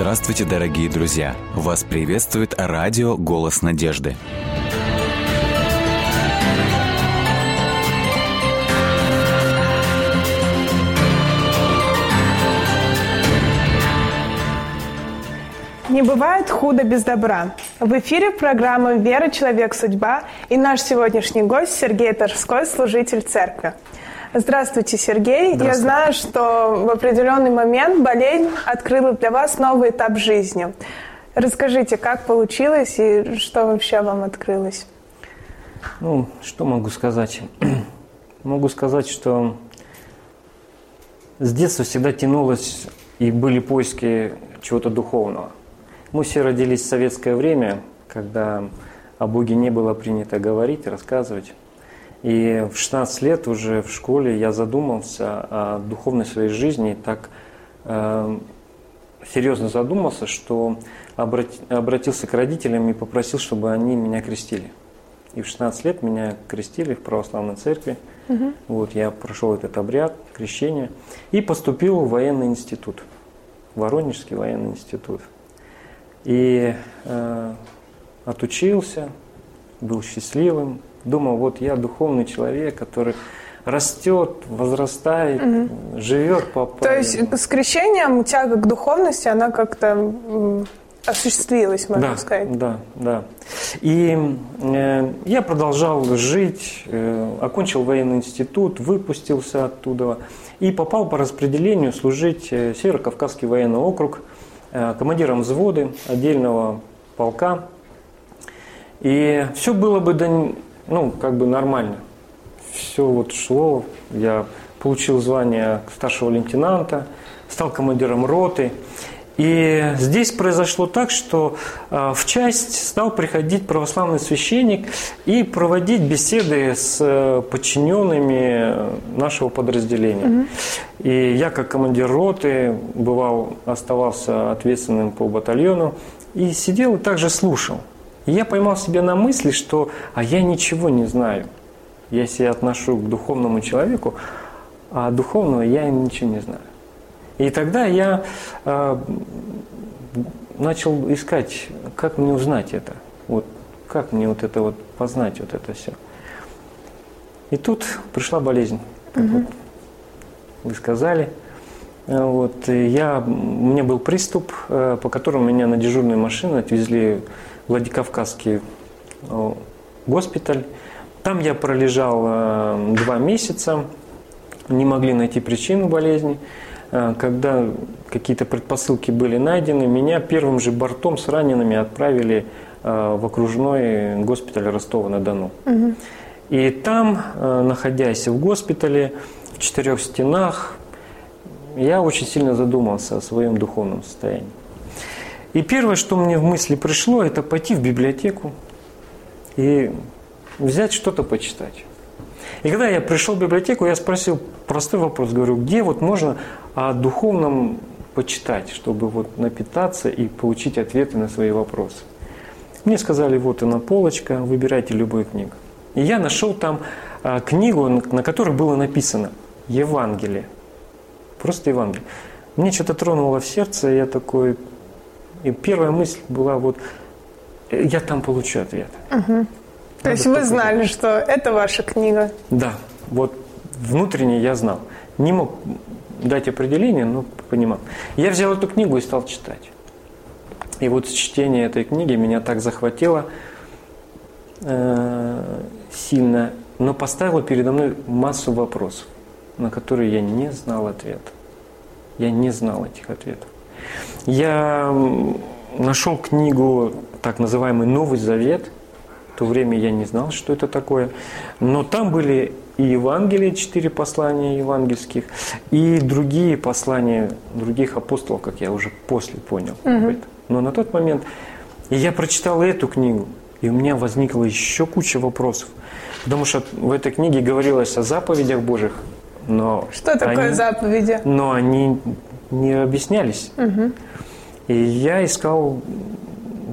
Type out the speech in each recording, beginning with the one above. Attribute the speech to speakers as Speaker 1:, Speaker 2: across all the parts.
Speaker 1: Здравствуйте, дорогие друзья! Вас приветствует радио «Голос надежды».
Speaker 2: Не бывает худо без добра. В эфире программа «Вера. Человек. Судьба» и наш сегодняшний гость Сергей Торской, служитель церкви. Здравствуйте, Сергей.
Speaker 3: Здравствуйте.
Speaker 2: Я знаю, что в определенный момент болезнь открыла для вас новый этап жизни. Расскажите, как получилось и что вообще вам открылось?
Speaker 3: Ну, что могу сказать? могу сказать, что с детства всегда тянулось и были поиски чего-то духовного. Мы все родились в советское время, когда о Боге не было принято говорить, рассказывать. И в 16 лет уже в школе я задумался о духовной своей жизни, так э, серьезно задумался, что обрати, обратился к родителям и попросил, чтобы они меня крестили. И в 16 лет меня крестили в православной церкви.
Speaker 2: Угу.
Speaker 3: Вот я прошел этот обряд крещения и поступил в военный институт, Воронежский военный институт. И э, отучился, был счастливым, думал, вот я духовный человек, который растет, возрастает, угу. живет по
Speaker 2: То есть с крещением тяга к духовности, она как-то осуществилась, можно
Speaker 3: да,
Speaker 2: сказать.
Speaker 3: Да, да. И э, я продолжал жить, э, окончил военный институт, выпустился оттуда и попал по распределению служить э, Северо-Кавказский военный округ э, командиром взвода отдельного полка. И все было бы до, ну, как бы нормально. Все вот шло. Я получил звание старшего лейтенанта, стал командиром роты. И здесь произошло так, что э, в часть стал приходить православный священник и проводить беседы с э, подчиненными нашего подразделения. Угу. И я, как командир роты, бывал, оставался ответственным по батальону и сидел и также слушал. И я поймал себя на мысли, что а я ничего не знаю. Я себя отношу к духовному человеку, а духовного я ничего не знаю. И тогда я э, начал искать, как мне узнать это. Вот как мне вот это вот познать вот это все. И тут пришла болезнь, как угу. вот вы сказали. Вот, и я, у меня был приступ, по которому меня на дежурную машину отвезли Владикавказский госпиталь. Там я пролежал два месяца, не могли найти причину болезни. Когда какие-то предпосылки были найдены, меня первым же бортом с ранеными отправили в окружной госпиталь Ростова-на-Дону.
Speaker 2: Угу.
Speaker 3: И там, находясь в госпитале, в четырех стенах, я очень сильно задумался о своем духовном состоянии. И первое, что мне в мысли пришло, это пойти в библиотеку и взять что-то почитать. И когда я пришел в библиотеку, я спросил простой вопрос, говорю, где вот можно о духовном почитать, чтобы вот напитаться и получить ответы на свои вопросы. Мне сказали, вот она полочка, выбирайте любую книгу. И я нашел там а, книгу, на которой было написано Евангелие. Просто Евангелие. Мне что-то тронуло в сердце, я такой... И первая мысль была вот, я там получу ответ.
Speaker 2: Угу. То есть вы знали, что это ваша книга?
Speaker 3: Да, вот внутренне я знал. Не мог дать определение, но понимал. Я взял эту книгу и стал читать. И вот чтение этой книги меня так захватило э, сильно, но поставило передо мной массу вопросов, на которые я не знал ответа. Я не знал этих ответов. Я нашел книгу, так называемый Новый Завет. В то время я не знал, что это такое. Но там были и Евангелие, четыре послания евангельских, и другие послания других апостолов, как я уже после понял.
Speaker 2: Угу.
Speaker 3: Но на тот момент я прочитал эту книгу, и у меня возникла еще куча вопросов. Потому что в этой книге говорилось о заповедях Божьих, но
Speaker 2: что такое
Speaker 3: они,
Speaker 2: заповеди?
Speaker 3: Но они не объяснялись.
Speaker 2: Угу.
Speaker 3: И я искал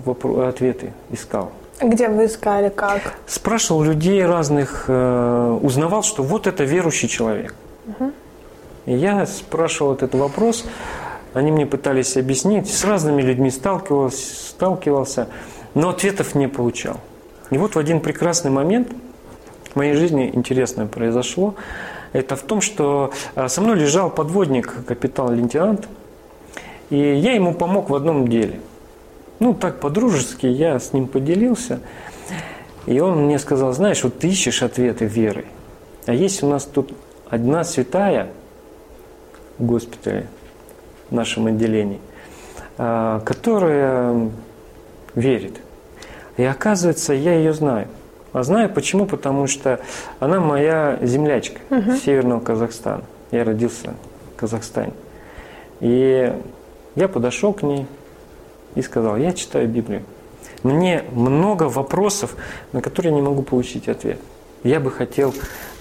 Speaker 3: вопро- ответы, искал.
Speaker 2: Где вы искали, как?
Speaker 3: Спрашивал людей разных, э, узнавал, что вот это верующий человек.
Speaker 2: Угу.
Speaker 3: И я спрашивал этот вопрос, Они мне пытались объяснить, с разными людьми сталкивался, сталкивался, но ответов не получал. И вот в один прекрасный момент в моей жизни интересное произошло. Это в том, что а, со мной лежал подводник, капитан-лейтенант, и я ему помог в одном деле. Ну, так по-дружески я с ним поделился. И он мне сказал, знаешь, вот ты ищешь ответы верой. А есть у нас тут одна святая в госпитале, в нашем отделении, а, которая верит. И оказывается, я ее знаю. А знаю почему? Потому что она моя землячка угу. Северного Казахстана. Я родился в Казахстане. И я подошел к ней и сказал, я читаю Библию. Мне много вопросов, на которые я не могу получить ответ. Я бы хотел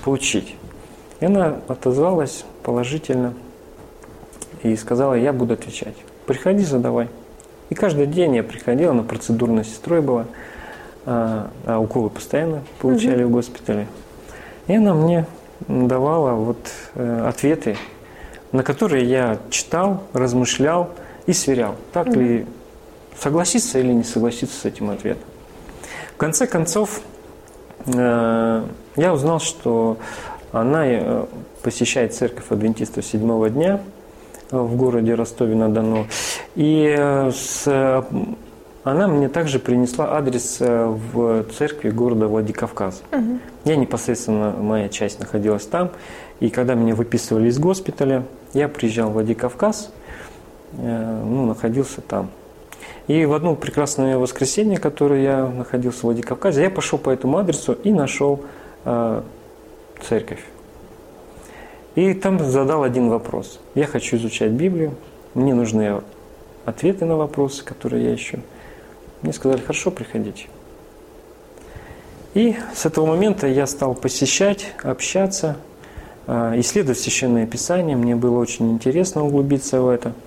Speaker 3: получить. И она отозвалась положительно и сказала, я буду отвечать. Приходи, задавай. И каждый день я приходила, она процедурной сестрой была, а, а уколы постоянно получали угу. в госпитале. И она мне давала вот э, ответы, на которые я читал, размышлял и сверял, так угу. ли согласиться или не согласиться с этим ответом. В конце концов, э, я узнал, что она э, посещает церковь адвентистов седьмого дня в городе Ростове-на-Дону. И с, она мне также принесла адрес в церкви города Владикавказ. Угу. Я непосредственно, моя часть находилась там. И когда меня выписывали из госпиталя, я приезжал в Владикавказ, ну, находился там. И в одно прекрасное воскресенье, которое я находился в Владикавказе, я пошел по этому адресу и нашел э, церковь. И там задал один вопрос. Я хочу изучать Библию, мне нужны ответы на вопросы, которые я ищу. Мне сказали, хорошо, приходите. И с этого момента я стал посещать, общаться, исследовать Священное Писание. Мне было очень интересно углубиться в это –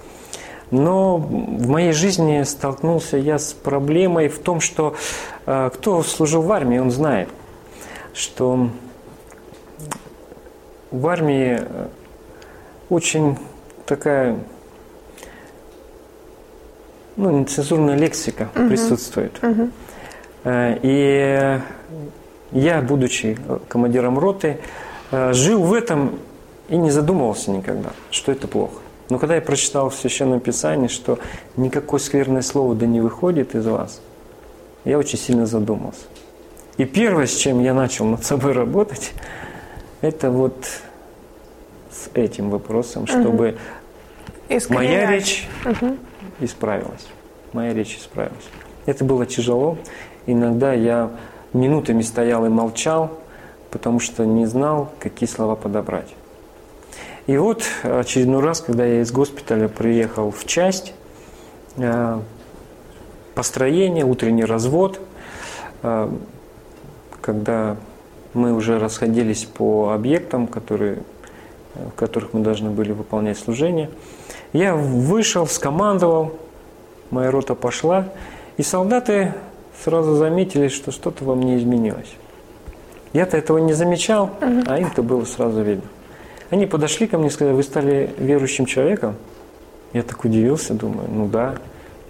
Speaker 3: но в моей жизни столкнулся я с проблемой в том, что э, кто служил в армии, он знает, что в армии э, очень такая ну, нецензурная лексика угу. присутствует. Угу. И я, будучи командиром роты, жил в этом и не задумывался никогда, что это плохо. Но когда я прочитал в Священном Писании, что никакое скверное слово да не выходит из вас, я очень сильно задумался. И первое, с чем я начал над собой работать, это вот с этим вопросом, чтобы угу. моя речь угу. Исправилась. Моя речь исправилась. Это было тяжело. Иногда я минутами стоял и молчал, потому что не знал, какие слова подобрать. И вот очередной раз, когда я из госпиталя приехал в часть, э, построение, утренний развод, э, когда мы уже расходились по объектам, которые, в которых мы должны были выполнять служение, я вышел, скомандовал, моя рота пошла, и солдаты сразу заметили, что что-то во мне изменилось. Я-то этого не замечал, а им-то было сразу видно. Они подошли ко мне и сказали, вы стали верующим человеком? Я так удивился, думаю, ну да.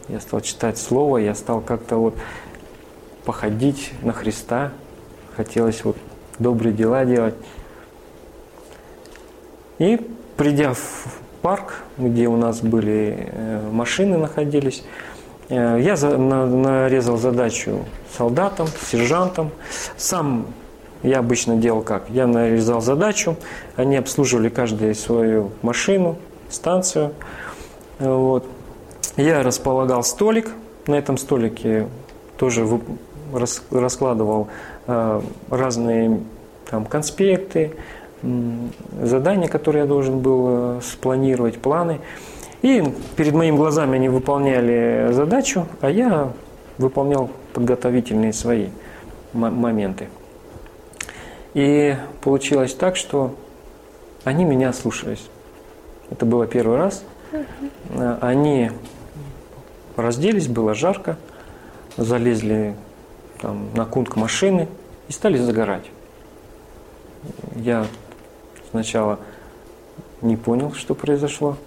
Speaker 3: Я стал читать Слово, я стал как-то вот походить на Христа. Хотелось вот добрые дела делать. И придя в парк, где у нас были э, машины находились, э, я нарезал задачу солдатам, сержантам. Сам я обычно делал как? Я нарезал задачу, они обслуживали каждую свою машину, станцию. Вот. Я располагал столик, на этом столике тоже раскладывал э, разные там, конспекты, задания, которые я должен был э, спланировать, планы. И перед моими глазами они выполняли задачу, а я выполнял подготовительные свои моменты. И получилось так, что они меня слушались. Это было первый раз. Они разделись, было жарко, залезли там, на кунг машины и стали загорать. Я сначала не понял, что произошло.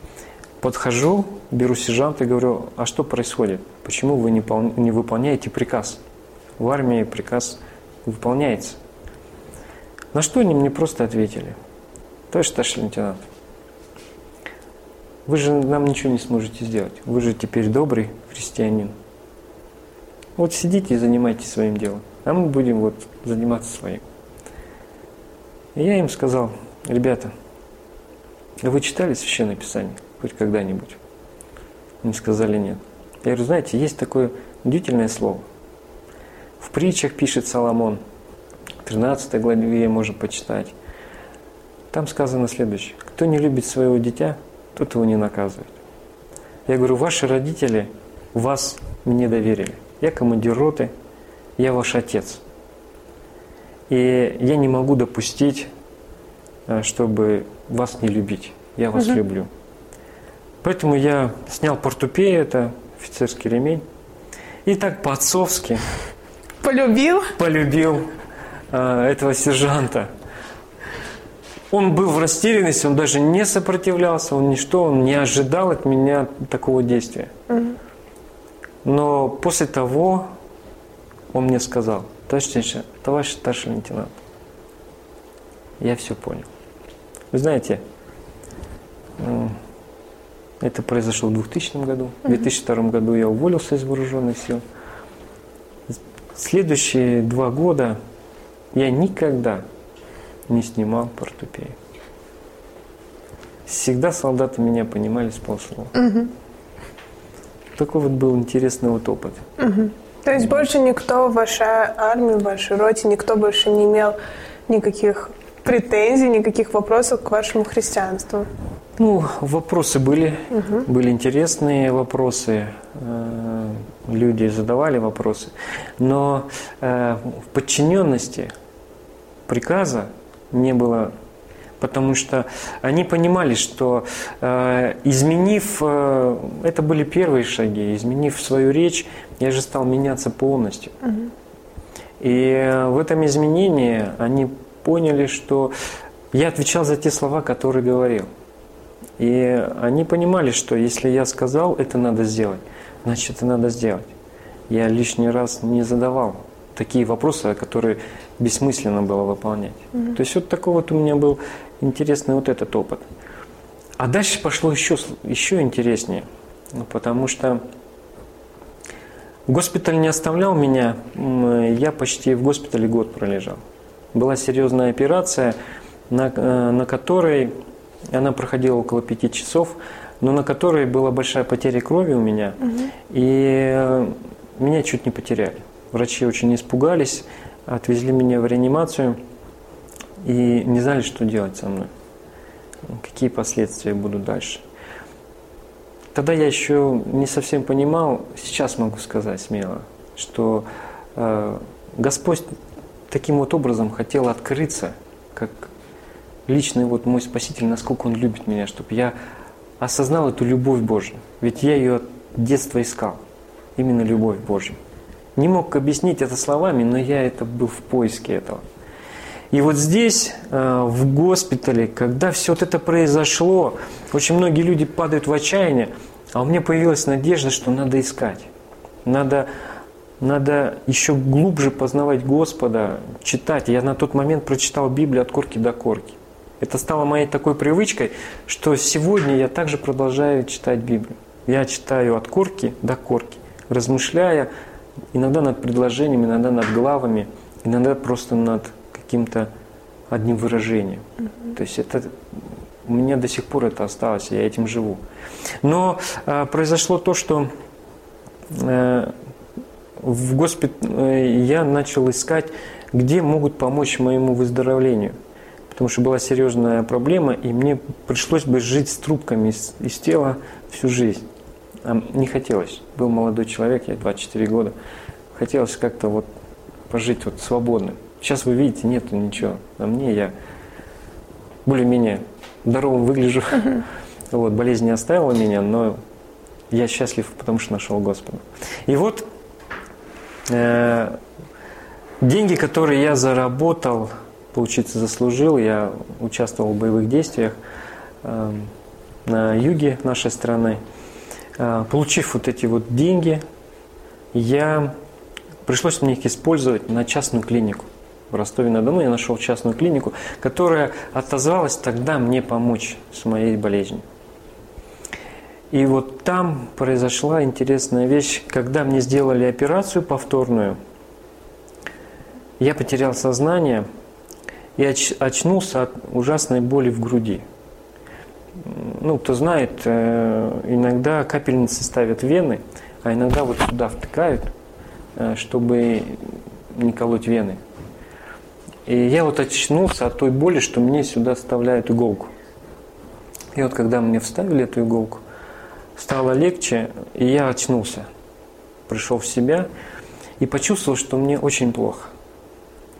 Speaker 3: Подхожу, беру сержанта и говорю, а что происходит? Почему вы не, пол- не выполняете приказ? В армии приказ выполняется. На что они мне просто ответили. Товарищ старший лейтенант, вы же нам ничего не сможете сделать. Вы же теперь добрый христианин. Вот сидите и занимайтесь своим делом, а мы будем вот заниматься своим. И я им сказал, ребята, вы читали Священное Писание хоть когда-нибудь? Они сказали нет. Я говорю, знаете, есть такое удивительное слово. В притчах пишет Соломон, в 13 главе можно почитать. Там сказано следующее. Кто не любит своего дитя, тот его не наказывает. Я говорю, ваши родители вас мне доверили. Я командир роты, я ваш отец. И я не могу допустить, чтобы вас не любить. Я вас
Speaker 2: Мгм.
Speaker 3: люблю. Поэтому я снял портупею, это офицерский ремень, и так по-отцовски
Speaker 2: Полюбил?
Speaker 3: полюбил э, этого сержанта. Он был в растерянности, он даже не сопротивлялся, он ничто, он не ожидал от меня такого действия. Но после того он мне сказал, товарищ, товарищ старший лейтенант, я все понял. Вы знаете, это произошло в 2000 году. В 2002 году я уволился из вооруженных сил. Следующие два года я никогда не снимал портупею. Всегда солдаты меня понимали с полслова. Такой вот был интересный вот опыт.
Speaker 2: То есть больше никто в вашей армии, в вашей роте, никто больше не имел никаких претензий, никаких вопросов к вашему христианству.
Speaker 3: Ну, вопросы были, были интересные вопросы, э, люди задавали вопросы, но э, в подчиненности приказа не было, потому что они понимали, что э, изменив, это были первые шаги, изменив свою речь, я же стал меняться полностью. И э, в этом изменении они поняли, что я отвечал за те слова, которые говорил. И они понимали, что если я сказал, это надо сделать, значит, это надо сделать. Я лишний раз не задавал такие вопросы, которые бессмысленно было выполнять. То есть вот такой вот у меня был интересный вот этот опыт. А дальше пошло еще, еще интереснее, Ну, потому что госпиталь не оставлял меня, я почти в госпитале год пролежал. Была серьезная операция, на, э, на которой она проходила около пяти часов, но на которой была большая потеря крови у меня, и э, меня чуть не потеряли. Врачи очень испугались, отвезли меня в реанимацию и не знали, что делать со мной, какие последствия будут дальше. Тогда я еще не совсем понимал, сейчас могу сказать смело, что э, Господь таким вот образом хотел открыться, как личный вот мой Спаситель, насколько Он любит меня, чтобы я осознал эту любовь Божью. Ведь я ее от детства искал, именно любовь Божью. Не мог объяснить это словами, но я это был в поиске этого. И вот здесь, э, в госпитале, когда все вот это произошло, очень многие люди падают в отчаяние, а у меня появилась надежда, что надо искать. Надо, надо еще глубже познавать Господа, читать. Я на тот момент прочитал Библию от корки до корки. Это стало моей такой привычкой, что сегодня я также продолжаю читать Библию. Я читаю от корки до корки, размышляя иногда над предложениями, иногда над главами, иногда просто над каким-то одним выражением. То есть это у меня до сих пор это осталось, я этим живу. Но э, произошло то, что э, в госпитале я начал искать, где могут помочь моему выздоровлению. Потому что была серьезная проблема, и мне пришлось бы жить с трубками из, из тела всю жизнь. А не хотелось. Был молодой человек, я 24 года. Хотелось как-то вот пожить вот свободно. Сейчас вы видите, нету ничего. А мне я более-менее здоровым выгляжу. Вот, болезнь не оставила меня, но я счастлив, потому что нашел Господа. И вот э, деньги, которые я заработал, получиться заслужил, я участвовал в боевых действиях, э, на юге нашей страны. Э, получив вот эти вот деньги, я пришлось мне их использовать на частную клинику. В Ростове-на-Дону я нашел частную клинику, которая отозвалась тогда мне помочь с моей болезнью. И вот там произошла интересная вещь, когда мне сделали операцию повторную, я потерял сознание и оч- очнулся от ужасной боли в груди. Ну, кто знает, э, иногда капельницы ставят вены, а иногда вот сюда втыкают, э, чтобы не колоть вены. И я вот очнулся от той боли, что мне сюда вставляют иголку. И вот когда мне вставили эту иголку, стало легче, и я очнулся. Пришел в себя и почувствовал, что мне очень плохо.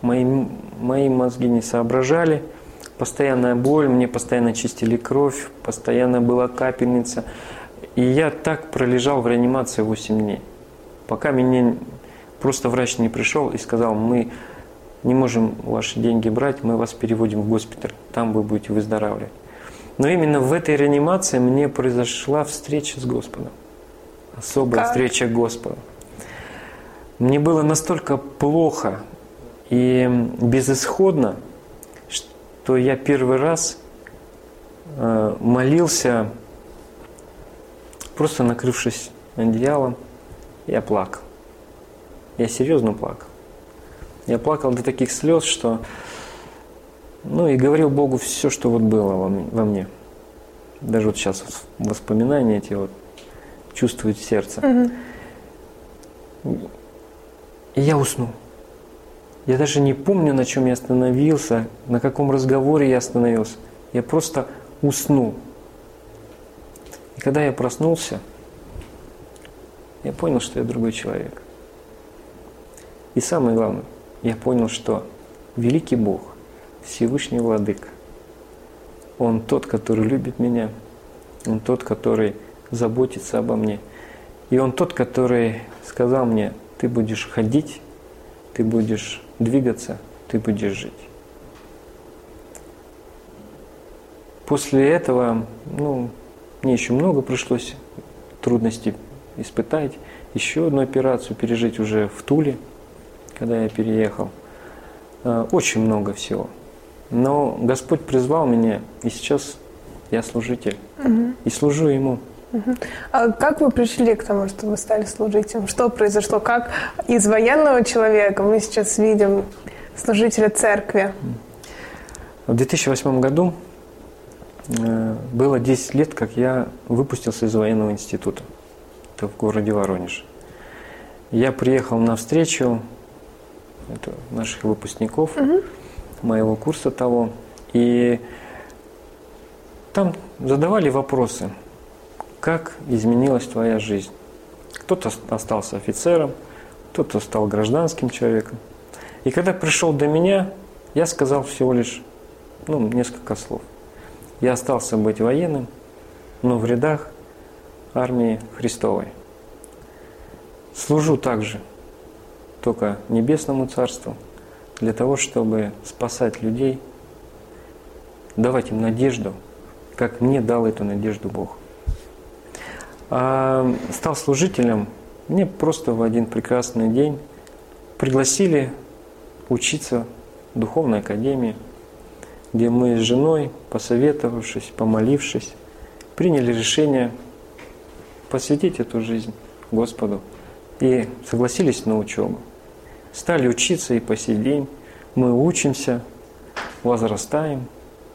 Speaker 3: Мои, мои мозги не соображали, постоянная боль, мне постоянно чистили кровь, постоянно была капельница. И я так пролежал в реанимации 8 дней. Пока меня просто врач не пришел и сказал, мы не можем ваши деньги брать, мы вас переводим в госпиталь, там вы будете выздоравливать. Но именно в этой реанимации мне произошла встреча с Господом. Особая как? встреча Господа. Мне было настолько плохо и безысходно, что я первый раз э, молился, просто накрывшись одеялом, я плакал. Я серьезно плакал. Я плакал до таких слез, что ну и говорил Богу все, что вот было во мне. Даже вот сейчас воспоминания эти вот чувствуют сердце. Угу. И я уснул. Я даже не помню, на чем я остановился, на каком разговоре я остановился. Я просто уснул. И когда я проснулся, я понял, что я другой человек. И самое главное, я понял, что великий Бог Всевышний Владыка. Он тот, который любит меня. Он тот, который заботится обо мне. И Он тот, который сказал мне, ты будешь ходить, ты будешь двигаться, ты будешь жить. После этого, ну, мне еще много пришлось трудностей испытать, еще одну операцию пережить уже в Туле, когда я переехал. Э, очень много всего – но Господь призвал меня, и сейчас я служитель. Угу. И служу Ему.
Speaker 2: Угу. А как вы пришли к тому, что вы стали служителем? Что произошло? Как из военного человека мы сейчас видим служителя церкви?
Speaker 3: В 2008 году э, было 10 лет, как я выпустился из военного института. Это в городе Воронеж. Я приехал на встречу наших выпускников. Угу моего курса того. И там задавали вопросы, как изменилась твоя жизнь. Кто-то остался офицером, кто-то стал гражданским человеком. И когда пришел до меня, я сказал всего лишь ну, несколько слов. Я остался быть военным, но в рядах армии Христовой. Служу также только Небесному Царству – для того, чтобы спасать людей, давать им надежду, как мне дал эту надежду Бог. А стал служителем, мне просто в один прекрасный день пригласили учиться в духовной академии, где мы с женой, посоветовавшись, помолившись, приняли решение посвятить эту жизнь Господу и согласились на учебу стали учиться и по сей день. Мы учимся, возрастаем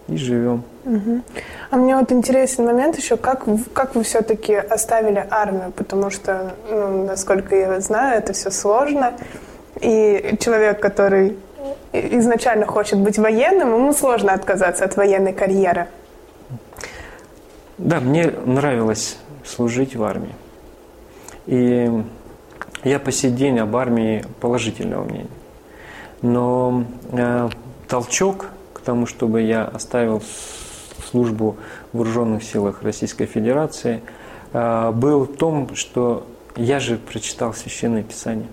Speaker 3: и живем.
Speaker 2: Угу. А мне вот интересен момент еще, как, как вы все-таки оставили армию, потому что, ну, насколько я знаю, это все сложно. И человек, который изначально хочет быть военным, ему сложно отказаться от военной карьеры.
Speaker 3: Да, мне нравилось служить в армии. И я по сей день об армии положительного мнения. Но э, толчок к тому, чтобы я оставил службу в вооруженных силах Российской Федерации, э, был в том, что я же прочитал Священное Писание.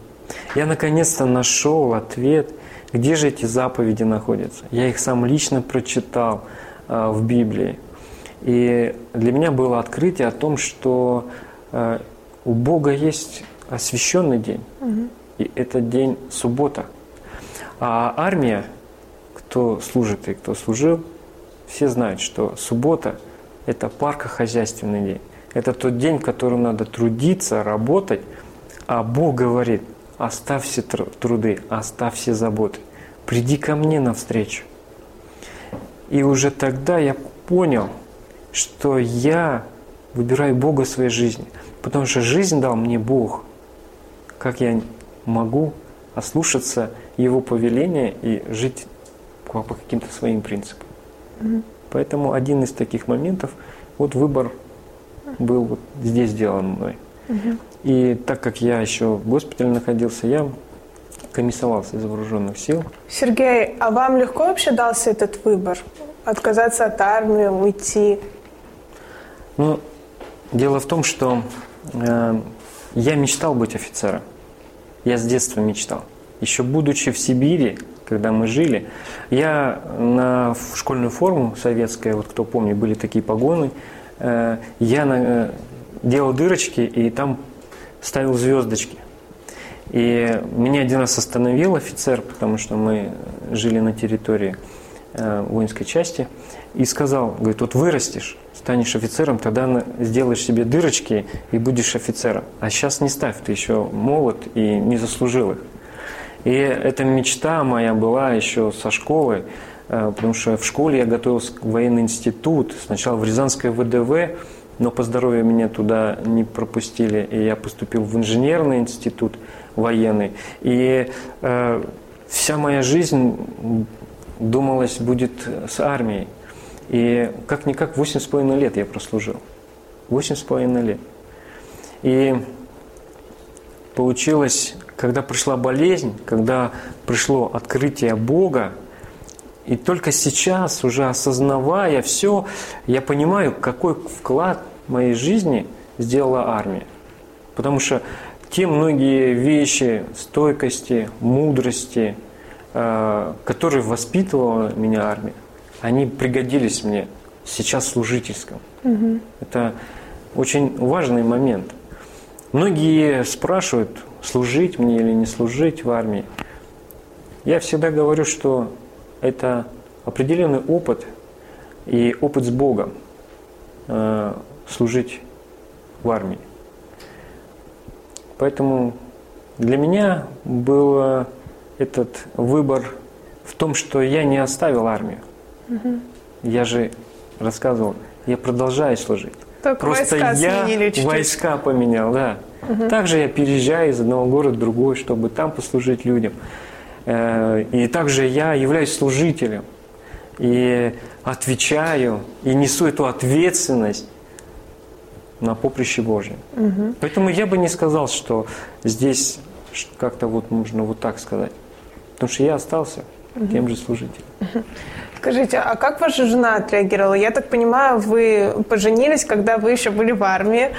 Speaker 3: Я наконец-то нашел ответ, где же эти заповеди находятся. Я их сам лично прочитал э, в Библии. И для меня было открытие о том, что э, у Бога есть освященный день. Угу. И это день суббота. А армия, кто служит и кто служил, все знают, что суббота – это паркохозяйственный день. Это тот день, в котором надо трудиться, работать, а Бог говорит, оставь все труды, оставь все заботы, приди ко мне навстречу. И уже тогда я понял, что я выбираю Бога в своей жизни, потому что жизнь дал мне Бог. Как я могу ослушаться Его повеления и жить по, каким-то своим принципам. Mm-hmm. Поэтому один из таких моментов, вот выбор был вот здесь сделан мной. Mm-hmm. И так как я еще в госпитале находился, я комиссовался из вооруженных сил.
Speaker 2: Сергей, а вам легко вообще дался этот выбор? Отказаться от армии, уйти?
Speaker 3: Ну, дело в том, что э, я мечтал быть офицером. Я с детства мечтал. Еще будучи в Сибири, когда мы жили, я на школьную форму советская, вот кто помнит, были такие погоны, э, я э, делал дырочки и там ставил звездочки. И меня один раз остановил офицер, потому что мы жили на территории э, воинской части, и сказал, говорит, вот вырастешь, станешь офицером, тогда сделаешь себе дырочки и будешь офицером. А сейчас не ставь, ты еще молод и не заслужил их. И эта мечта моя была еще со школы, э, потому что в школе я готовился в военный институт, сначала в Рязанское ВДВ, но по здоровью меня туда не пропустили, и я поступил в инженерный институт военный. И э, вся моя жизнь, думалось, будет с армией. И как-никак 8,5 лет я прослужил. 8,5 лет. И получилось, когда пришла болезнь, когда пришло открытие Бога, и только сейчас, уже осознавая все, я понимаю, какой вклад в моей жизни сделала армия. Потому что те многие вещи стойкости, мудрости, э, которые воспитывала меня армия, они пригодились мне сейчас служительском. Угу. Это очень важный момент. Многие спрашивают, служить мне или не служить в армии. Я всегда говорю, что это определенный опыт и опыт с Богом э, служить в армии. Поэтому для меня был этот выбор в том, что я не оставил армию. Угу. Я же рассказывал, я продолжаю служить.
Speaker 2: Только Просто войска я чуть-чуть.
Speaker 3: войска поменял, да. Угу. Также я переезжаю из одного города в другой, чтобы там послужить людям. Э, и также я являюсь служителем и отвечаю, и несу эту ответственность на поприще Божьем. Угу. Поэтому я бы не сказал, что здесь как-то вот можно вот так сказать. Потому что я остался угу. тем же служителем.
Speaker 2: Скажите, а как ваша жена отреагировала? Я так понимаю, вы поженились, когда вы еще были в армии.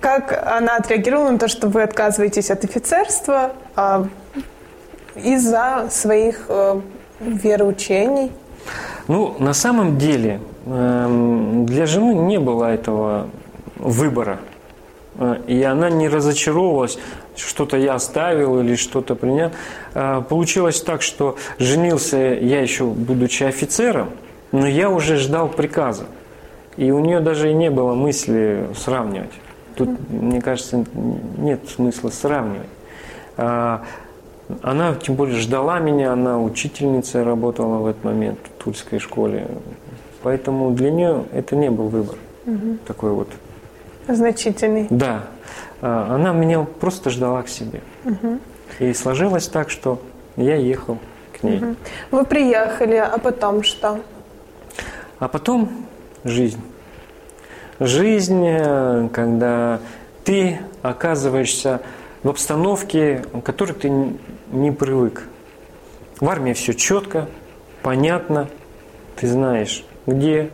Speaker 2: Как она отреагировала на то, что вы отказываетесь от офицерства? А из-за своих э, вероучений?
Speaker 3: Ну, на самом деле, э, для жены не было этого выбора. Э, и она не разочаровалась, что-то я оставил или что-то принял. Э, получилось так, что женился я еще будучи офицером, но я уже ждал приказа. И у нее даже и не было мысли сравнивать. Тут, мне кажется, нет смысла сравнивать. Э, она, тем более, ждала меня, она учительницей работала в этот момент в Тульской школе. Поэтому для нее это не был выбор. Угу. Такой вот.
Speaker 2: Значительный.
Speaker 3: Да. А, она меня просто ждала к себе. Угу. И сложилось так, что я ехал к ней. Угу.
Speaker 2: Вы приехали, а потом что?
Speaker 3: А потом жизнь. Жизнь, э, когда ты оказываешься в обстановке, к которой ты не привык. В армии все четко, понятно, ты знаешь, где,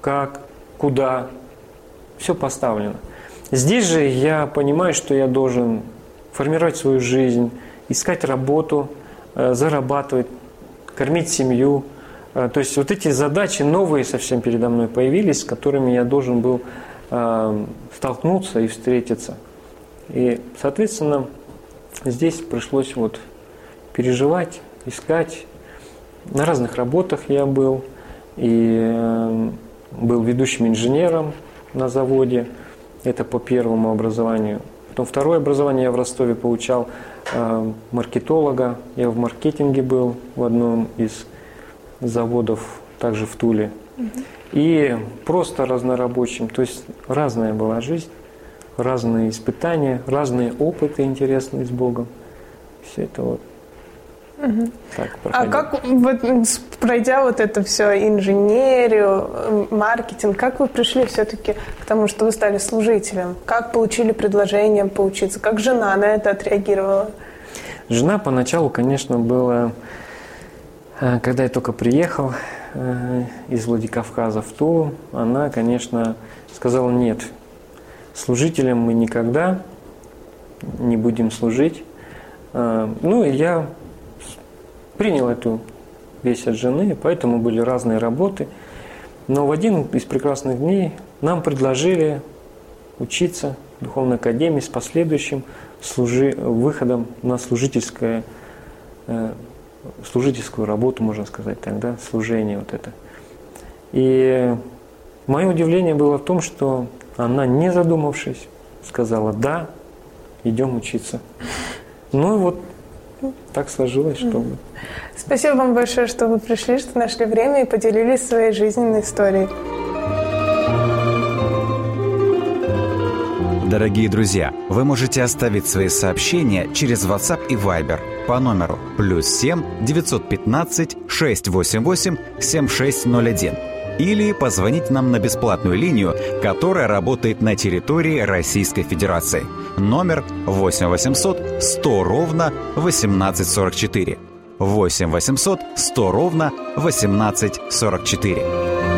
Speaker 3: как, куда, все поставлено. Здесь же я понимаю, что я должен формировать свою жизнь, искать работу, э, зарабатывать, кормить семью, э, то есть вот эти задачи новые совсем передо мной появились, с которыми я должен был э, столкнуться и встретиться. И, соответственно, здесь пришлось вот переживать, искать. На разных работах я был и был ведущим инженером на заводе. Это по первому образованию. Потом второе образование я в Ростове получал э, маркетолога. Я в маркетинге был в одном из заводов, также в Туле. И просто разнорабочим. То есть разная была жизнь, разные испытания, разные опыты интересные с Богом. Все это вот
Speaker 2: Угу. Так, а как, вот, пройдя вот это все, инженерию, маркетинг, как вы пришли все-таки к тому, что вы стали служителем? Как получили предложение поучиться? Как жена на это отреагировала?
Speaker 3: Жена поначалу, конечно, была, э, когда я только приехал э, из Владикавказа в Тулу, она, конечно, сказала нет, служителем мы никогда не будем служить. Э, ну, и я принял эту весть от жены, поэтому были разные работы. Но в один из прекрасных дней нам предложили учиться в Духовной Академии с последующим служи, выходом на служительское, э, служительскую работу, можно сказать тогда, служение вот это. И мое удивление было в том, что она, не задумавшись, сказала «да, идем учиться». Ну и вот так сложилось, что...
Speaker 2: Спасибо вам большое, что вы пришли, что нашли время и поделились своей жизненной историей.
Speaker 1: Дорогие друзья, вы можете оставить свои сообщения через WhatsApp и Viber по номеру плюс 7 915 688 7601 или позвонить нам на бесплатную линию, которая работает на территории Российской Федерации. Номер 8 800 100 ровно 1844. 8 800 100 ровно 1844.